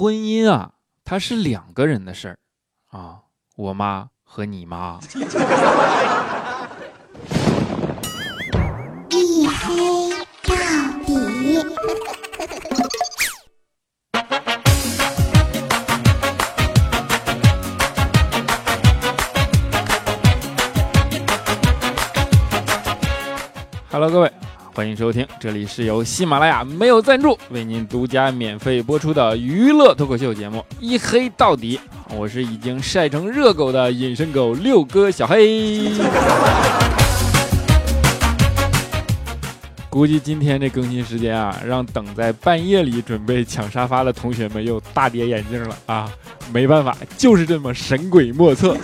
婚姻啊，它是两个人的事儿啊，我妈和你妈。一黑到底。Hello，各位，欢迎收听，这里是由喜马拉雅没有赞助为您独家免费播出的娱乐脱口秀节目《一黑到底》，我是已经晒成热狗的隐身狗六哥小黑。估计今天这更新时间啊，让等在半夜里准备抢沙发的同学们又大跌眼镜了啊！没办法，就是这么神鬼莫测。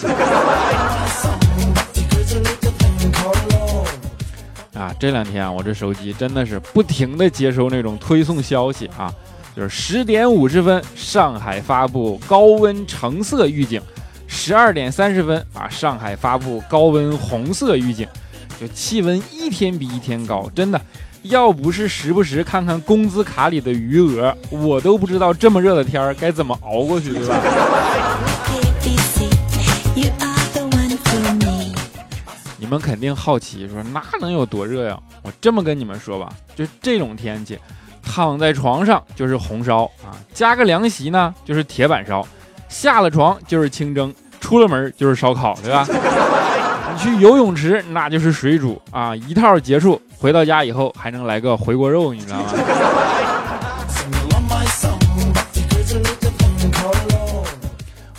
这两天啊，我这手机真的是不停的接收那种推送消息啊，就是十点五十分，上海发布高温橙色预警；十二点三十分啊，上海发布高温红色预警。就气温一天比一天高，真的，要不是时不时看看工资卡里的余额，我都不知道这么热的天儿该怎么熬过去，对吧？你们肯定好奇，说那能有多热呀？我这么跟你们说吧，就这种天气，躺在床上就是红烧啊，加个凉席呢就是铁板烧，下了床就是清蒸，出了门就是烧烤，对吧？你去游泳池那就是水煮啊，一套结束，回到家以后还能来个回锅肉，你知道吗？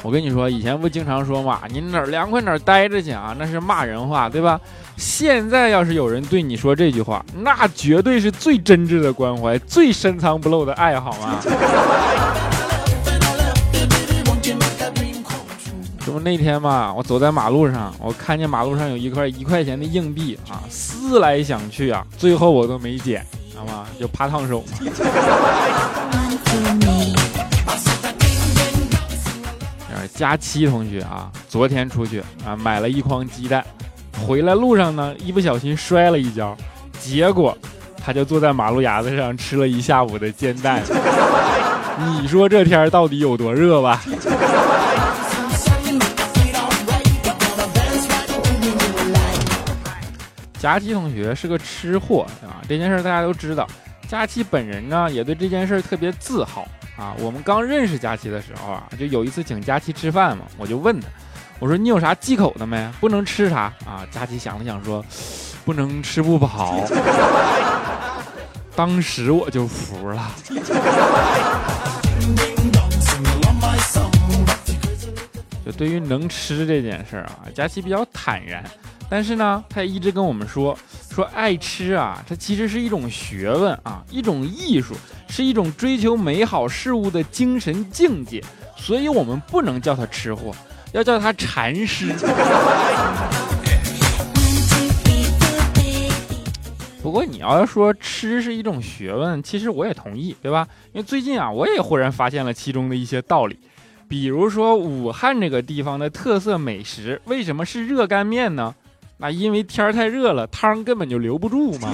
我跟你说，以前不经常说嘛，你哪凉快哪待着去啊，那是骂人话，对吧？现在要是有人对你说这句话，那绝对是最真挚的关怀，最深藏不露的爱好吗？这不那天嘛，我走在马路上，我看见马路上有一块一块钱的硬币啊，思来想去啊，最后我都没捡，知道吗？就怕烫手嘛。佳期同学啊，昨天出去啊，买了一筐鸡蛋，回来路上呢，一不小心摔了一跤，结果他就坐在马路牙子上吃了一下午的煎蛋。你说这天到底有多热吧？佳期同学是个吃货啊，这件事大家都知道。佳期本人呢，也对这件事特别自豪啊。我们刚认识佳琪的时候啊，就有一次请佳琪吃饭嘛，我就问他，我说你有啥忌口的没？不能吃啥啊？佳琪想了想说，不能吃不饱。当时我就服了。就对于能吃这件事啊，佳琪比较坦然。但是呢，他也一直跟我们说，说爱吃啊，它其实是一种学问啊，一种艺术，是一种追求美好事物的精神境界。所以我们不能叫他吃货，要叫他禅师。不过你要说吃是一种学问，其实我也同意，对吧？因为最近啊，我也忽然发现了其中的一些道理。比如说武汉这个地方的特色美食，为什么是热干面呢？那因为天儿太热了，汤根本就留不住嘛。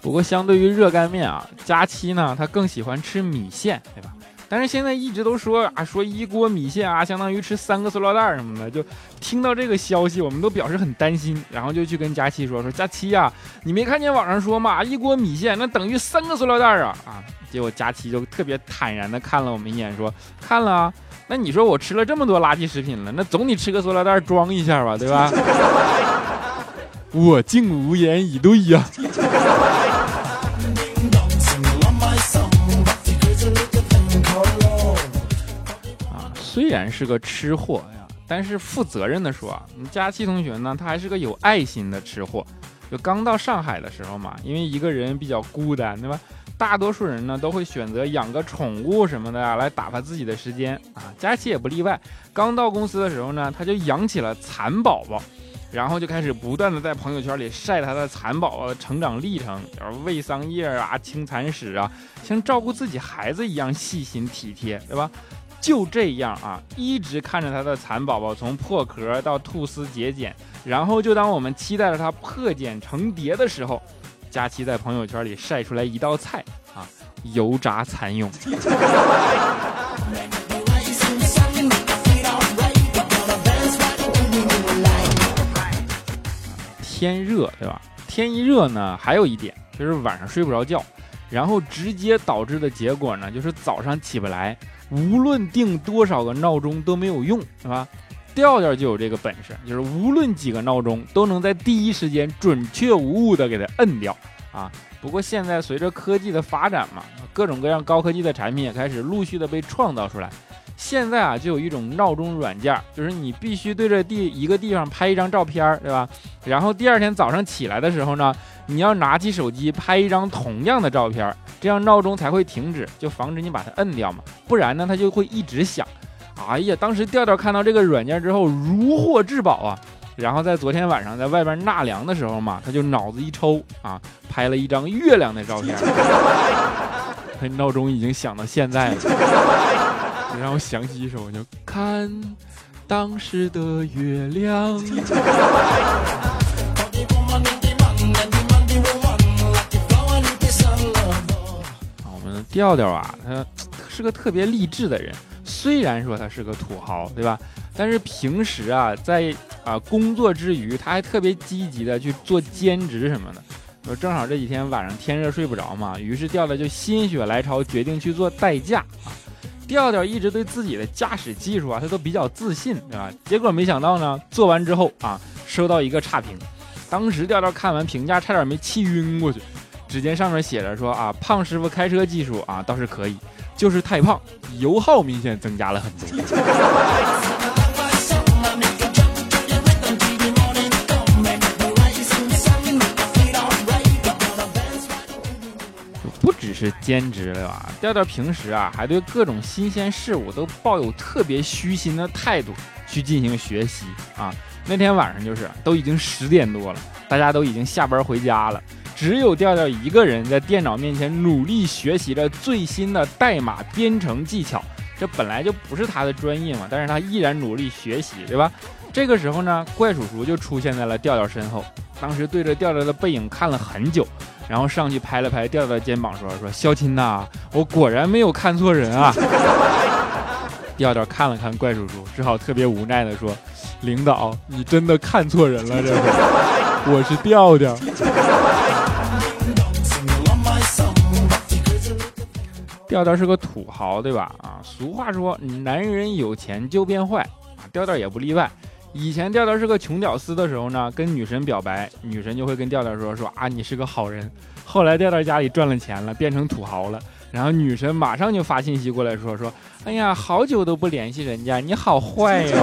不过相对于热干面啊，佳期呢，他更喜欢吃米线，对吧？但是现在一直都说啊，说一锅米线啊，相当于吃三个塑料袋什么的。就听到这个消息，我们都表示很担心，然后就去跟佳期说说，佳期呀，你没看见网上说嘛，一锅米线那等于三个塑料袋啊啊！结果佳期就特别坦然的看了我们一眼，说看了。那你说我吃了这么多垃圾食品了，那总得吃个塑料袋装一下吧，对吧？我竟无言以对呀。啊，虽然是个吃货呀，但是负责任的说啊，你佳期同学呢，他还是个有爱心的吃货。就刚到上海的时候嘛，因为一个人比较孤单，对吧？大多数人呢都会选择养个宠物什么的啊，来打发自己的时间啊。佳琪也不例外。刚到公司的时候呢，他就养起了蚕宝宝，然后就开始不断的在朋友圈里晒他的蚕宝宝的成长历程，就是喂桑叶啊、清蚕屎啊，像照顾自己孩子一样细心体贴，对吧？就这样啊，一直看着他的蚕宝宝从破壳到吐丝结茧，然后就当我们期待着它破茧成蝶的时候。佳期在朋友圈里晒出来一道菜啊，油炸蚕蛹。天热对吧？天一热呢，还有一点就是晚上睡不着觉，然后直接导致的结果呢，就是早上起不来，无论定多少个闹钟都没有用，是吧？调调就有这个本事，就是无论几个闹钟都能在第一时间准确无误的给它摁掉啊。不过现在随着科技的发展嘛，各种各样高科技的产品也开始陆续的被创造出来。现在啊，就有一种闹钟软件，就是你必须对着地一个地方拍一张照片，对吧？然后第二天早上起来的时候呢，你要拿起手机拍一张同样的照片，这样闹钟才会停止，就防止你把它摁掉嘛。不然呢，它就会一直响。哎呀，当时调调看到这个软件之后如获至宝啊！然后在昨天晚上在外边纳凉的时候嘛，他就脑子一抽啊，拍了一张月亮的照片。他闹钟已经响到现在了。让我想起一首，就看当时的月亮。我们调调啊，他是个特别励志的人。虽然说他是个土豪，对吧？但是平时啊，在啊工作之余，他还特别积极的去做兼职什么的。说正好这几天晚上天热睡不着嘛，于是调调就心血来潮，决定去做代驾啊。调调一直对自己的驾驶技术啊，他都比较自信，对吧？结果没想到呢，做完之后啊，收到一个差评。当时调调看完评价，差点没气晕过去。只见上面写着说啊，胖师傅开车技术啊倒是可以，就是太胖，油耗明显增加了很多。不只是兼职了吧？调调平时啊，还对各种新鲜事物都抱有特别虚心的态度去进行学习啊。那天晚上就是都已经十点多了，大家都已经下班回家了，只有调调一个人在电脑面前努力学习着最新的代码编程技巧。这本来就不是他的专业嘛，但是他依然努力学习，对吧？这个时候呢，怪叔叔就出现在了调调身后，当时对着调调的背影看了很久。然后上去拍了拍调调的肩膀，说：“说肖钦呐，我果然没有看错人啊。” 调调看了看怪叔叔，只好特别无奈的说：“领导，你真的看错人了，这回我是调调。”调调是个土豪，对吧？啊，俗话说，男人有钱就变坏，啊，调调也不例外。以前调调是个穷屌丝的时候呢，跟女神表白，女神就会跟调调说说啊，你是个好人。后来调调家里赚了钱了，变成土豪了，然后女神马上就发信息过来说说，哎呀，好久都不联系人家，你好坏哟。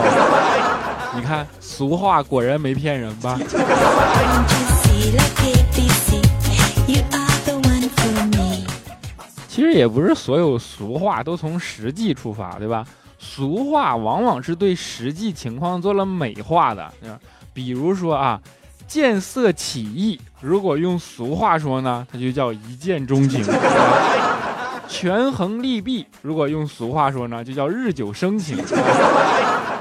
你看俗话果然没骗人吧？其实也不是所有俗话都从实际出发，对吧？俗话往往是对实际情况做了美化的，比如说啊，见色起意，如果用俗话说呢，它就叫一见钟情；权衡利弊，如果用俗话说呢，就叫日久生情；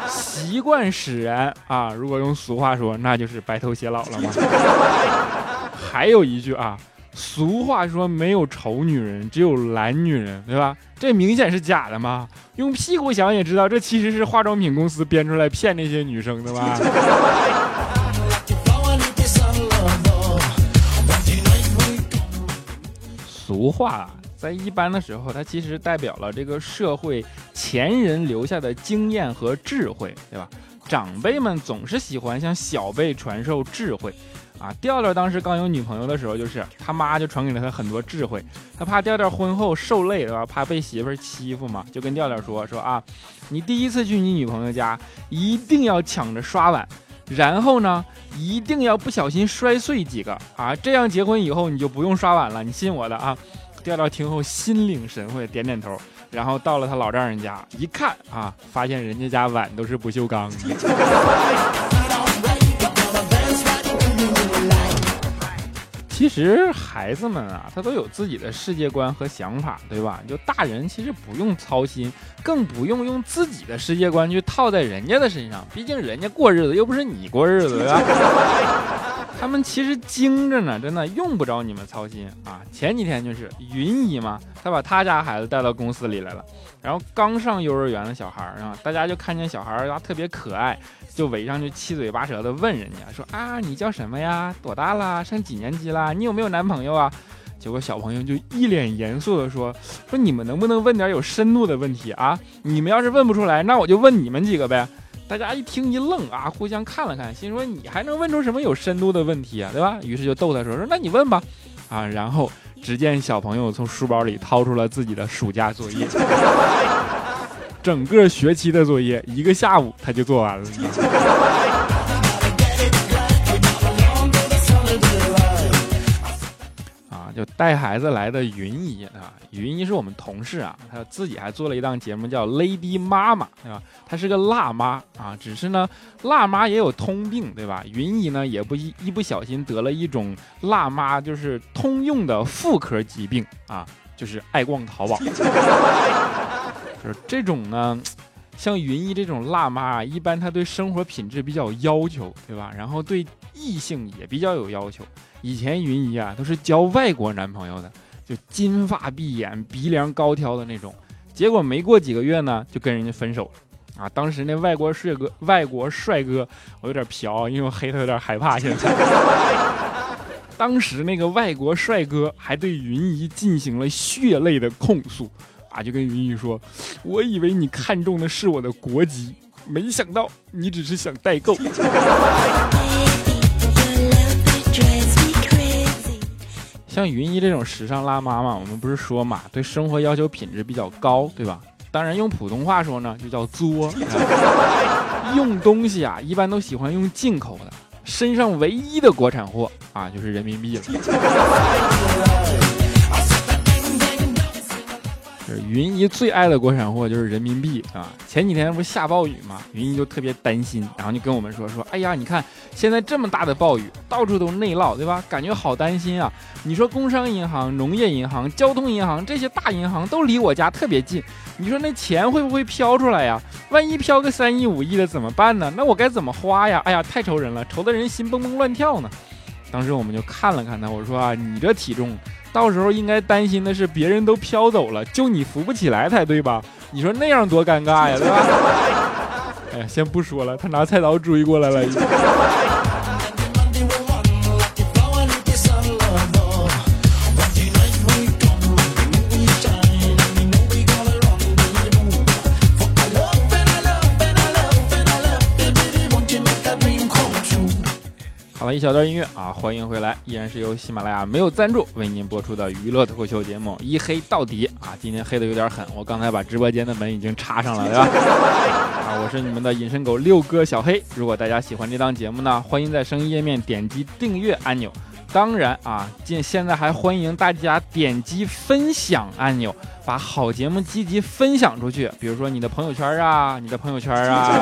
习惯使然啊，如果用俗话说，那就是白头偕老了嘛。还有一句啊。俗话说没有丑女人，只有懒女人，对吧？这明显是假的嘛！用屁股想也知道，这其实是化妆品公司编出来骗那些女生的吧？俗话在一般的时候，它其实代表了这个社会前人留下的经验和智慧，对吧？长辈们总是喜欢向小辈传授智慧。啊，调调当时刚有女朋友的时候，就是他妈就传给了他很多智慧。他怕调调婚后受累，对吧？怕被媳妇欺负嘛，就跟调调说说啊，你第一次去你女朋友家，一定要抢着刷碗，然后呢，一定要不小心摔碎几个啊，这样结婚以后你就不用刷碗了，你信我的啊。调调听后心领神会，点点头，然后到了他老丈人家一看啊，发现人家家碗都是不锈钢的。其实孩子们啊，他都有自己的世界观和想法，对吧？就大人其实不用操心，更不用用自己的世界观去套在人家的身上。毕竟人家过日子又不是你过日子，对吧？他们其实精着呢，真的用不着你们操心啊。前几天就是云姨嘛，她把她家孩子带到公司里来了，然后刚上幼儿园的小孩儿啊，大家就看见小孩儿啊特别可爱，就围上去七嘴八舌的问人家说啊，你叫什么呀？多大啦？上几年级你有没有男朋友啊？结果小朋友就一脸严肃的说说你们能不能问点有深度的问题啊？你们要是问不出来，那我就问你们几个呗。大家一听一愣啊，互相看了看，心说你还能问出什么有深度的问题啊，对吧？于是就逗他说说那你问吧，啊，然后只见小朋友从书包里掏出了自己的暑假作业，整个学期的作业一个下午他就做完了。就带孩子来的云姨啊，云姨是我们同事啊，她自己还做了一档节目叫 Lady 妈妈，对吧？她是个辣妈啊，只是呢，辣妈也有通病，对吧？云姨呢，也不一一不小心得了一种辣妈就是通用的妇科疾病啊，就是爱逛淘宝。就是这种呢，像云姨这种辣妈，一般她对生活品质比较要求，对吧？然后对异性也比较有要求。以前云姨啊都是交外国男朋友的，就金发碧眼、鼻梁高挑的那种。结果没过几个月呢，就跟人家分手了啊！当时那外国帅哥，外国帅哥，我有点飘，因为我黑他有点害怕。现在，当时那个外国帅哥还对云姨进行了血泪的控诉啊，就跟云姨说：“我以为你看中的是我的国籍，没想到你只是想代购。”像云姨这种时尚辣妈嘛，我们不是说嘛，对生活要求品质比较高，对吧？当然用普通话说呢，就叫作。用东西啊，一般都喜欢用进口的，身上唯一的国产货啊，就是人民币了。云姨最爱的国产货就是人民币啊！前几天不是下暴雨吗？云姨就特别担心，然后就跟我们说说：“哎呀，你看现在这么大的暴雨，到处都是内涝，对吧？感觉好担心啊！你说工商银行、农业银行、交通银行这些大银行都离我家特别近，你说那钱会不会飘出来呀？万一飘个三亿五亿的怎么办呢？那我该怎么花呀？哎呀，太愁人了，愁得人心蹦蹦乱跳呢！当时我们就看了看他，我说啊，你这体重。”到时候应该担心的是别人都飘走了，就你扶不起来才对吧？你说那样多尴尬呀，对吧？哎呀，先不说了，他拿菜刀追过来了。一小段音乐啊，欢迎回来，依然是由喜马拉雅没有赞助为您播出的娱乐脱口秀节目《一黑到底》啊，今天黑的有点狠，我刚才把直播间的门已经插上了，对吧？啊，我是你们的隐身狗六哥小黑。如果大家喜欢这档节目呢，欢迎在声音页面点击订阅按钮。当然啊，现现在还欢迎大家点击分享按钮，把好节目积极分享出去，比如说你的朋友圈啊，你的朋友圈啊。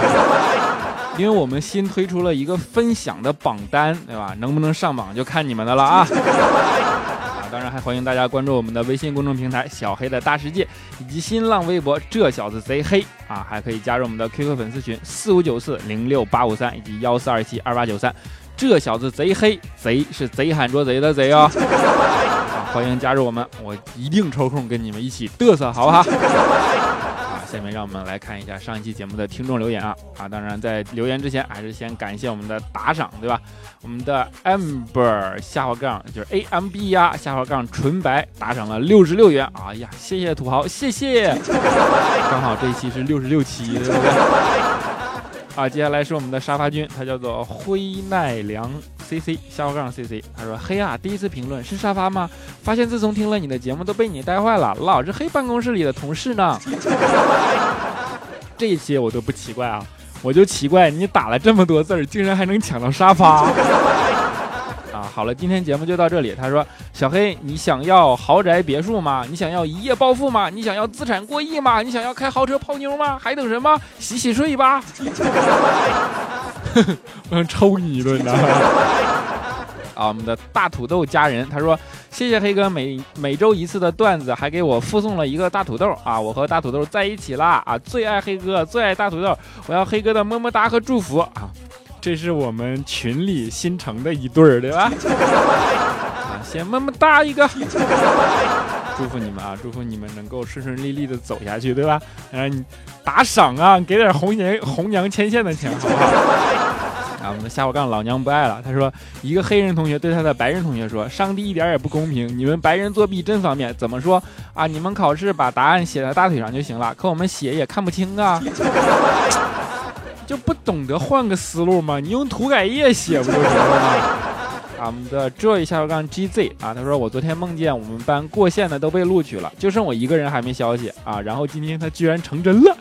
因为我们新推出了一个分享的榜单，对吧？能不能上榜就看你们的了啊！啊，当然还欢迎大家关注我们的微信公众平台“小黑的大世界”，以及新浪微博“这小子贼黑”啊，还可以加入我们的 QQ 粉丝群四五九四零六八五三以及幺四二七二八九三。这小子贼黑，贼是贼喊捉贼的贼哦！啊，欢迎加入我们，我一定抽空跟你们一起嘚瑟，好不好？下面让我们来看一下上一期节目的听众留言啊啊！当然在留言之前，还是先感谢我们的打赏，对吧？我们的 amber 下滑杠就是 a m b 呀下滑杠纯白打赏了六十六元，哎呀，谢谢土豪，谢谢！刚好这一期是六十六期，对不对？啊，接下来是我们的沙发君，他叫做灰奈良 C C 下划杠 C C，他说：“嘿啊，第一次评论是沙发吗？发现自从听了你的节目都被你带坏了，老是黑办公室里的同事呢。这些我都不奇怪啊，我就奇怪你打了这么多字儿，竟然还能抢到沙发。”好了，今天节目就到这里。他说：“小黑，你想要豪宅别墅吗？你想要一夜暴富吗？你想要资产过亿吗？你想要开豪车泡妞吗？还等什么？洗洗睡吧！”我想抽你一顿呢。啊，我们的大土豆家人，他说：“谢谢黑哥每每周一次的段子，还给我附送了一个大土豆啊！我和大土豆在一起啦！啊，最爱黑哥，最爱大土豆，我要黑哥的么么哒和祝福啊！”这是我们群里新成的一对儿，对吧？啊，先么么哒一个，祝福你们啊！祝福你们能够顺顺利利的走下去，对吧？然你打赏啊，给点红娘红娘牵线的钱，好不好？啊，我们的下火杠老娘不爱了。他说，一个黑人同学对他的白人同学说：“上帝一点也不公平，你们白人作弊真方便。怎么说啊？你们考试把答案写在大腿上就行了，可我们写也看不清啊。”就不懂得换个思路吗？你用涂改液写不就行了吗？我们的这一下让 GZ 啊，他说我昨天梦见我们班过线的都被录取了，就剩我一个人还没消息啊。然后今天他居然成真了。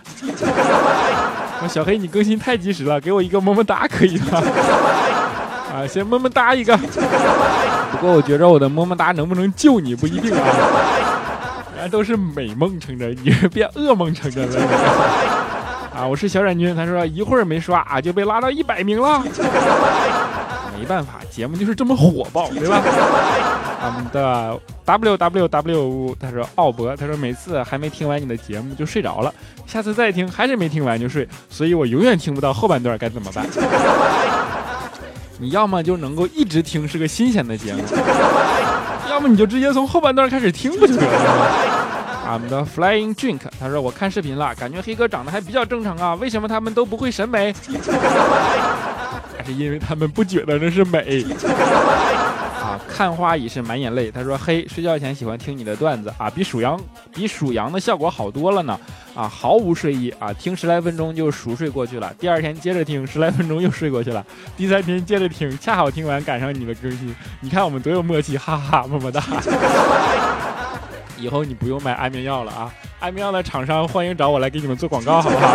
说小黑你更新太及时了，给我一个么么哒可以吗？啊，先么么哒一个。不过我觉着我的么么哒能不能救你不一定啊。人家都是美梦成真，你是变噩梦成真了。啊，我是小冉君。他说一会儿没刷啊，就被拉到一百名了。没办法，节目就是这么火爆，对吧？我们的 W W W，他说奥博，他说每次还没听完你的节目就睡着了，下次再听还是没听完就睡，所以我永远听不到后半段，该怎么办？你要么就能够一直听是个新鲜的节目，要么你就直接从后半段开始听不就得了吗？我们的 Flying Drink，他说我看视频了，感觉黑哥长得还比较正常啊，为什么他们都不会审美？还 是因为他们不觉得那是美？啊，看花已是满眼泪。他说黑睡觉前喜欢听你的段子啊，比数羊比数羊的效果好多了呢。啊，毫无睡意啊，听十来分钟就熟睡过去了。第二天接着听十来分钟又睡过去了。第三天接着听，恰好听完赶上你的更新。你看我们多有默契，哈哈，么么哒。以后你不用买安眠药了啊！安眠药的厂商欢迎找我来给你们做广告，好不好？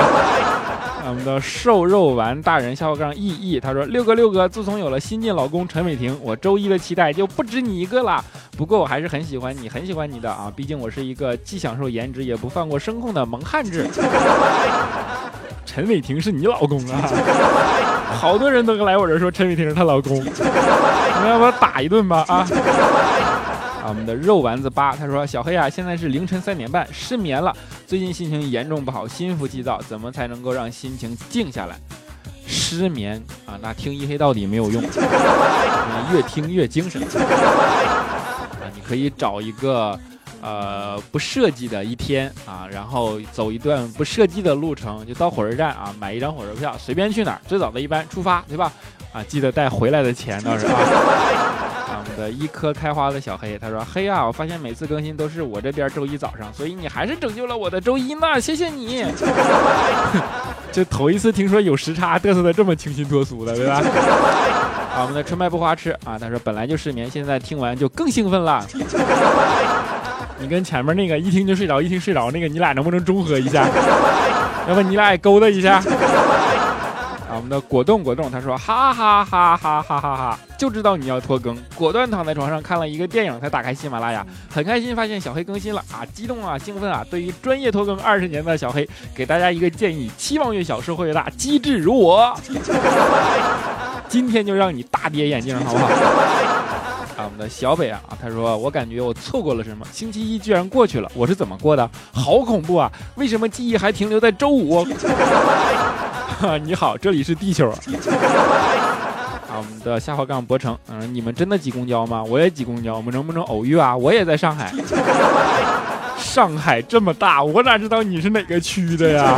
我们的瘦肉丸大人下号杠 E E，他说六哥六哥，自从有了新晋老公陈伟霆，我周一的期待就不止你一个了。不过我还是很喜欢你，很喜欢你的啊！毕竟我是一个既享受颜值也不放过声控的萌汉子。陈伟霆是你老公啊？好多人都来我这说陈伟霆是她老公，你们要不要打一顿吧？啊！啊，我们的肉丸子八，他说：“小黑啊，现在是凌晨三点半，失眠了。最近心情严重不好，心浮气躁，怎么才能够让心情静下来？失眠啊，那听一黑到底没有用，越听越精神。啊，你可以找一个呃不设计的一天啊，然后走一段不设计的路程，就到火车站啊，买一张火车票，随便去哪儿，最早的一班出发，对吧？啊，记得带回来的钱倒是啊。”一颗开花的小黑，他说：“黑啊，我发现每次更新都是我这边周一早上，所以你还是拯救了我的周一呢，谢谢你。就头一次听说有时差嘚瑟的这么清新脱俗的，对吧？啊，我们的春麦不花痴啊，他说本来就失眠，现在听完就更兴奋了。你跟前面那个一听就睡着，一听睡着那个，你俩能不能中和一下？要不你俩也勾搭一下？”我们的果冻果冻，他说哈哈哈哈哈哈哈，就知道你要拖更，果断躺在床上看了一个电影，才打开喜马拉雅，很开心发现小黑更新了啊，激动啊，兴奋啊！对于专业拖更二十年的小黑，给大家一个建议：期望越小，收获越大，机智如我。今天就让你大跌眼镜，好不好？啊，我们的小北啊，他说我感觉我错过了什么，星期一居然过去了，我是怎么过的？好恐怖啊！为什么记忆还停留在周五？你好，这里是地球。啊，我们的下滑杠博成，嗯，你们真的挤公交吗？我也挤公交，我们能不能偶遇啊？我也在上海。上海这么大，我哪知道你是哪个区的呀？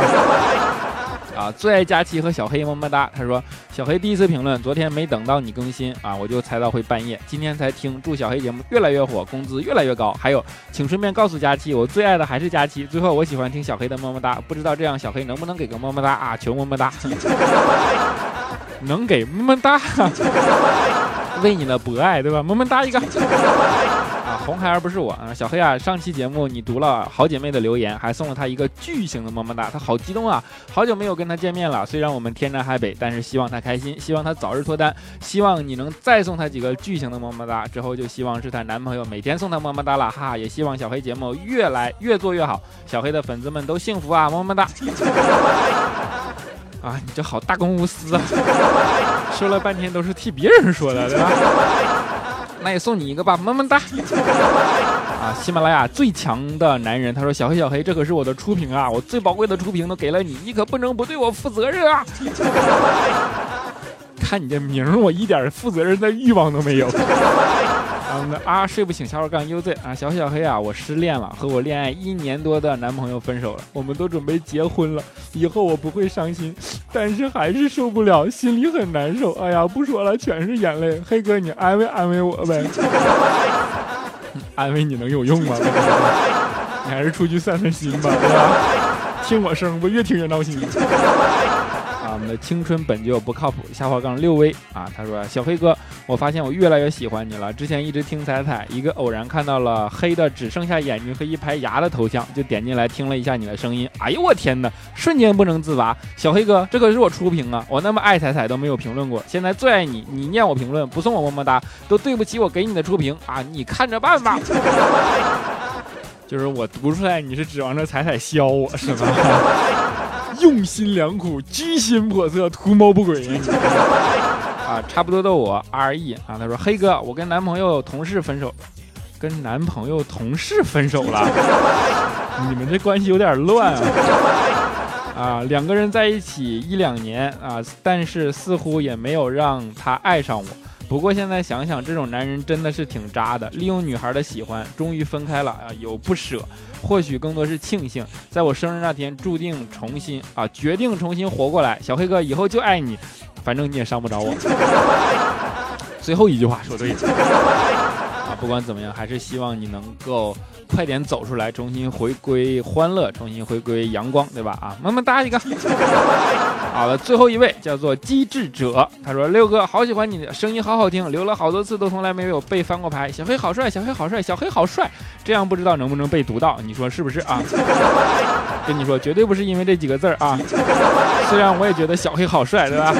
啊，最爱佳期和小黑么么哒。他说小黑第一次评论，昨天没等到你更新啊，我就猜到会半夜，今天才听。祝小黑节目越来越火，工资越来越高。还有，请顺便告诉佳期，我最爱的还是佳期。最后，我喜欢听小黑的么么哒，不知道这样小黑能不能给个么么哒啊？求么么哒，能给么么哒，为你的博爱，对吧？么么哒一个。红孩儿不是我啊，小黑啊，上期节目你读了好姐妹的留言，还送了她一个巨型的么么哒，她好激动啊！好久没有跟她见面了，虽然我们天南海北，但是希望她开心，希望她早日脱单，希望你能再送她几个巨型的么么哒，之后就希望是她男朋友每天送她么么哒了，哈哈！也希望小黑节目越来越做越好，小黑的粉丝们都幸福啊，么么哒！啊，你这好大公无私啊，说了半天都是替别人说的，对吧？那也送你一个吧，么么哒！啊，喜马拉雅最强的男人，他说：“小黑小黑，这可是我的初评啊，我最宝贵的初评都给了你，你可不能不对我负责任啊！” 看你这名，我一点负责任的欲望都没有。啊，睡不醒，小伙杠 UZ 啊，小小黑啊，我失恋了，和我恋爱一年多的男朋友分手了，我们都准备结婚了，以后我不会伤心，但是还是受不了，心里很难受。哎呀，不说了，全是眼泪。黑哥，你安慰安慰我呗。安慰你能有用吗？你还是出去散散心吧，对吧？听我声，我越听越闹心。我们的青春本就不靠谱，下滑杠六 V 啊，他说小黑哥，我发现我越来越喜欢你了。之前一直听彩彩，一个偶然看到了黑的只剩下眼睛和一排牙的头像，就点进来听了一下你的声音。哎呦我天哪，瞬间不能自拔。小黑哥，这可是我初评啊，我那么爱彩彩都没有评论过，现在最爱你，你念我评论不送我么么哒，都对不起我给你的初评啊，你看着办吧。就是我读出来，你是指望着彩彩削我是吧？用心良苦，居心叵测，图谋不轨 啊！差不多的我 R E 啊，他说黑哥，我跟男朋友同事分手，跟男朋友同事分手了，你们这关系有点乱啊！啊，两个人在一起一两年啊，但是似乎也没有让他爱上我。不过现在想想，这种男人真的是挺渣的，利用女孩的喜欢，终于分开了啊，有不舍，或许更多是庆幸，在我生日那天注定重新啊，决定重新活过来。小黑哥以后就爱你，反正你也伤不着我。最后一句话说对了。不管怎么样，还是希望你能够快点走出来，重新回归欢乐，重新回归阳光，对吧？啊，么么哒一个。好了，最后一位叫做机智者，他说：“六哥，好喜欢你的声音，好好听，留了好多次都从来没有被翻过牌。小黑好帅，小黑好帅，小黑好帅，这样不知道能不能被读到？你说是不是啊？跟你说，绝对不是因为这几个字儿啊。虽然我也觉得小黑好帅，对吧？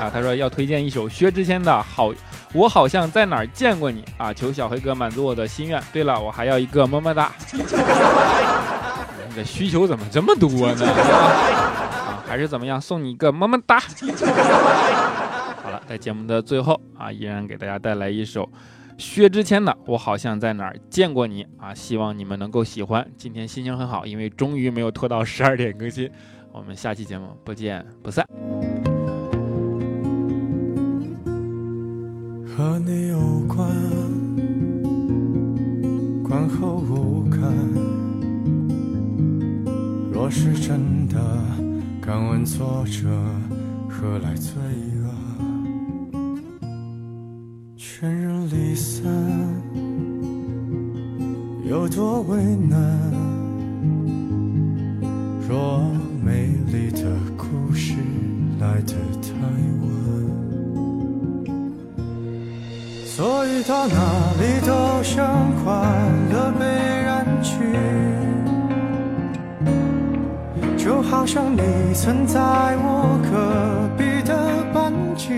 啊，他说要推荐一首薛之谦的好。”我好像在哪儿见过你啊！求小黑哥满足我的心愿。对了，我还要一个么么哒。你的需求怎么这么多呢？啊，还是怎么样？送你一个么么哒。好了，在节目的最后啊，依然给大家带来一首薛之谦的《我好像在哪儿见过你》啊，希望你们能够喜欢。今天心情很好，因为终于没有拖到十二点更新。我们下期节目不见不散。和你有关，观后无感。若是真的，敢问作者何来罪恶？全人离散，有多为难？到哪里都像快乐被染去，就好像你曾在我隔壁的班级。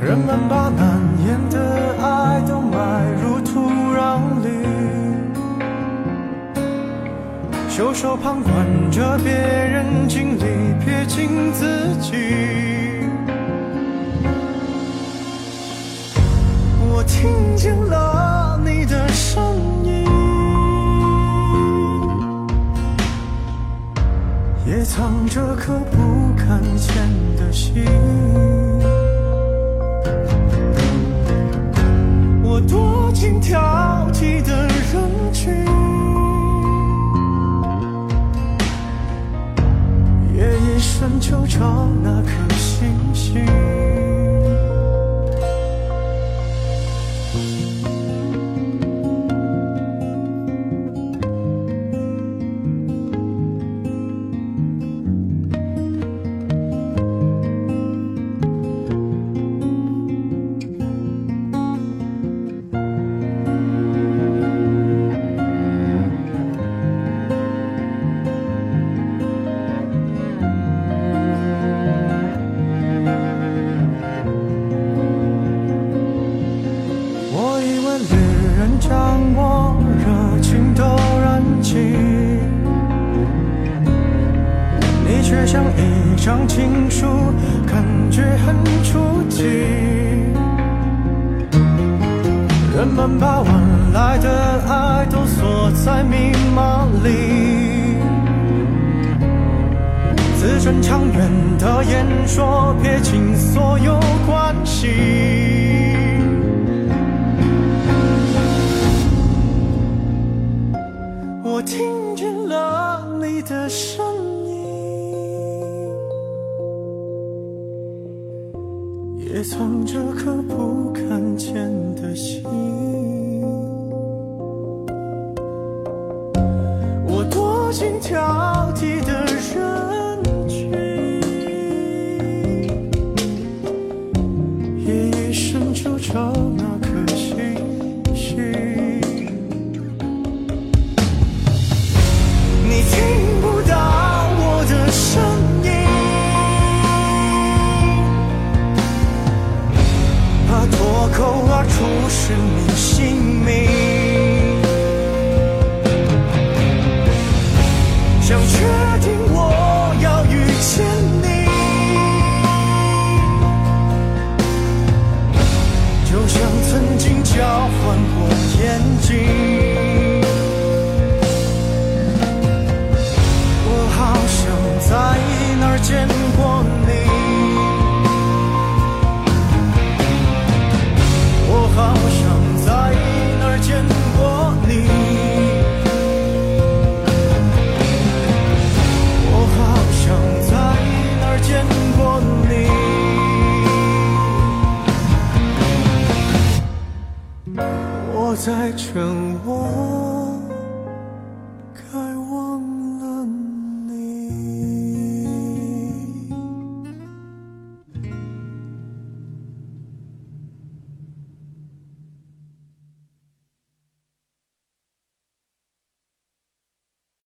人们把难言的爱都埋入土壤里，袖手旁观着别人经历，撇清自己。听见了你的声音，也藏着颗不敢见的心。我躲进挑剔的人群，夜一深就找那颗星星。也藏着颗不看见的心。我多心跳。交换过眼睛，我好像在哪儿见过。在沉。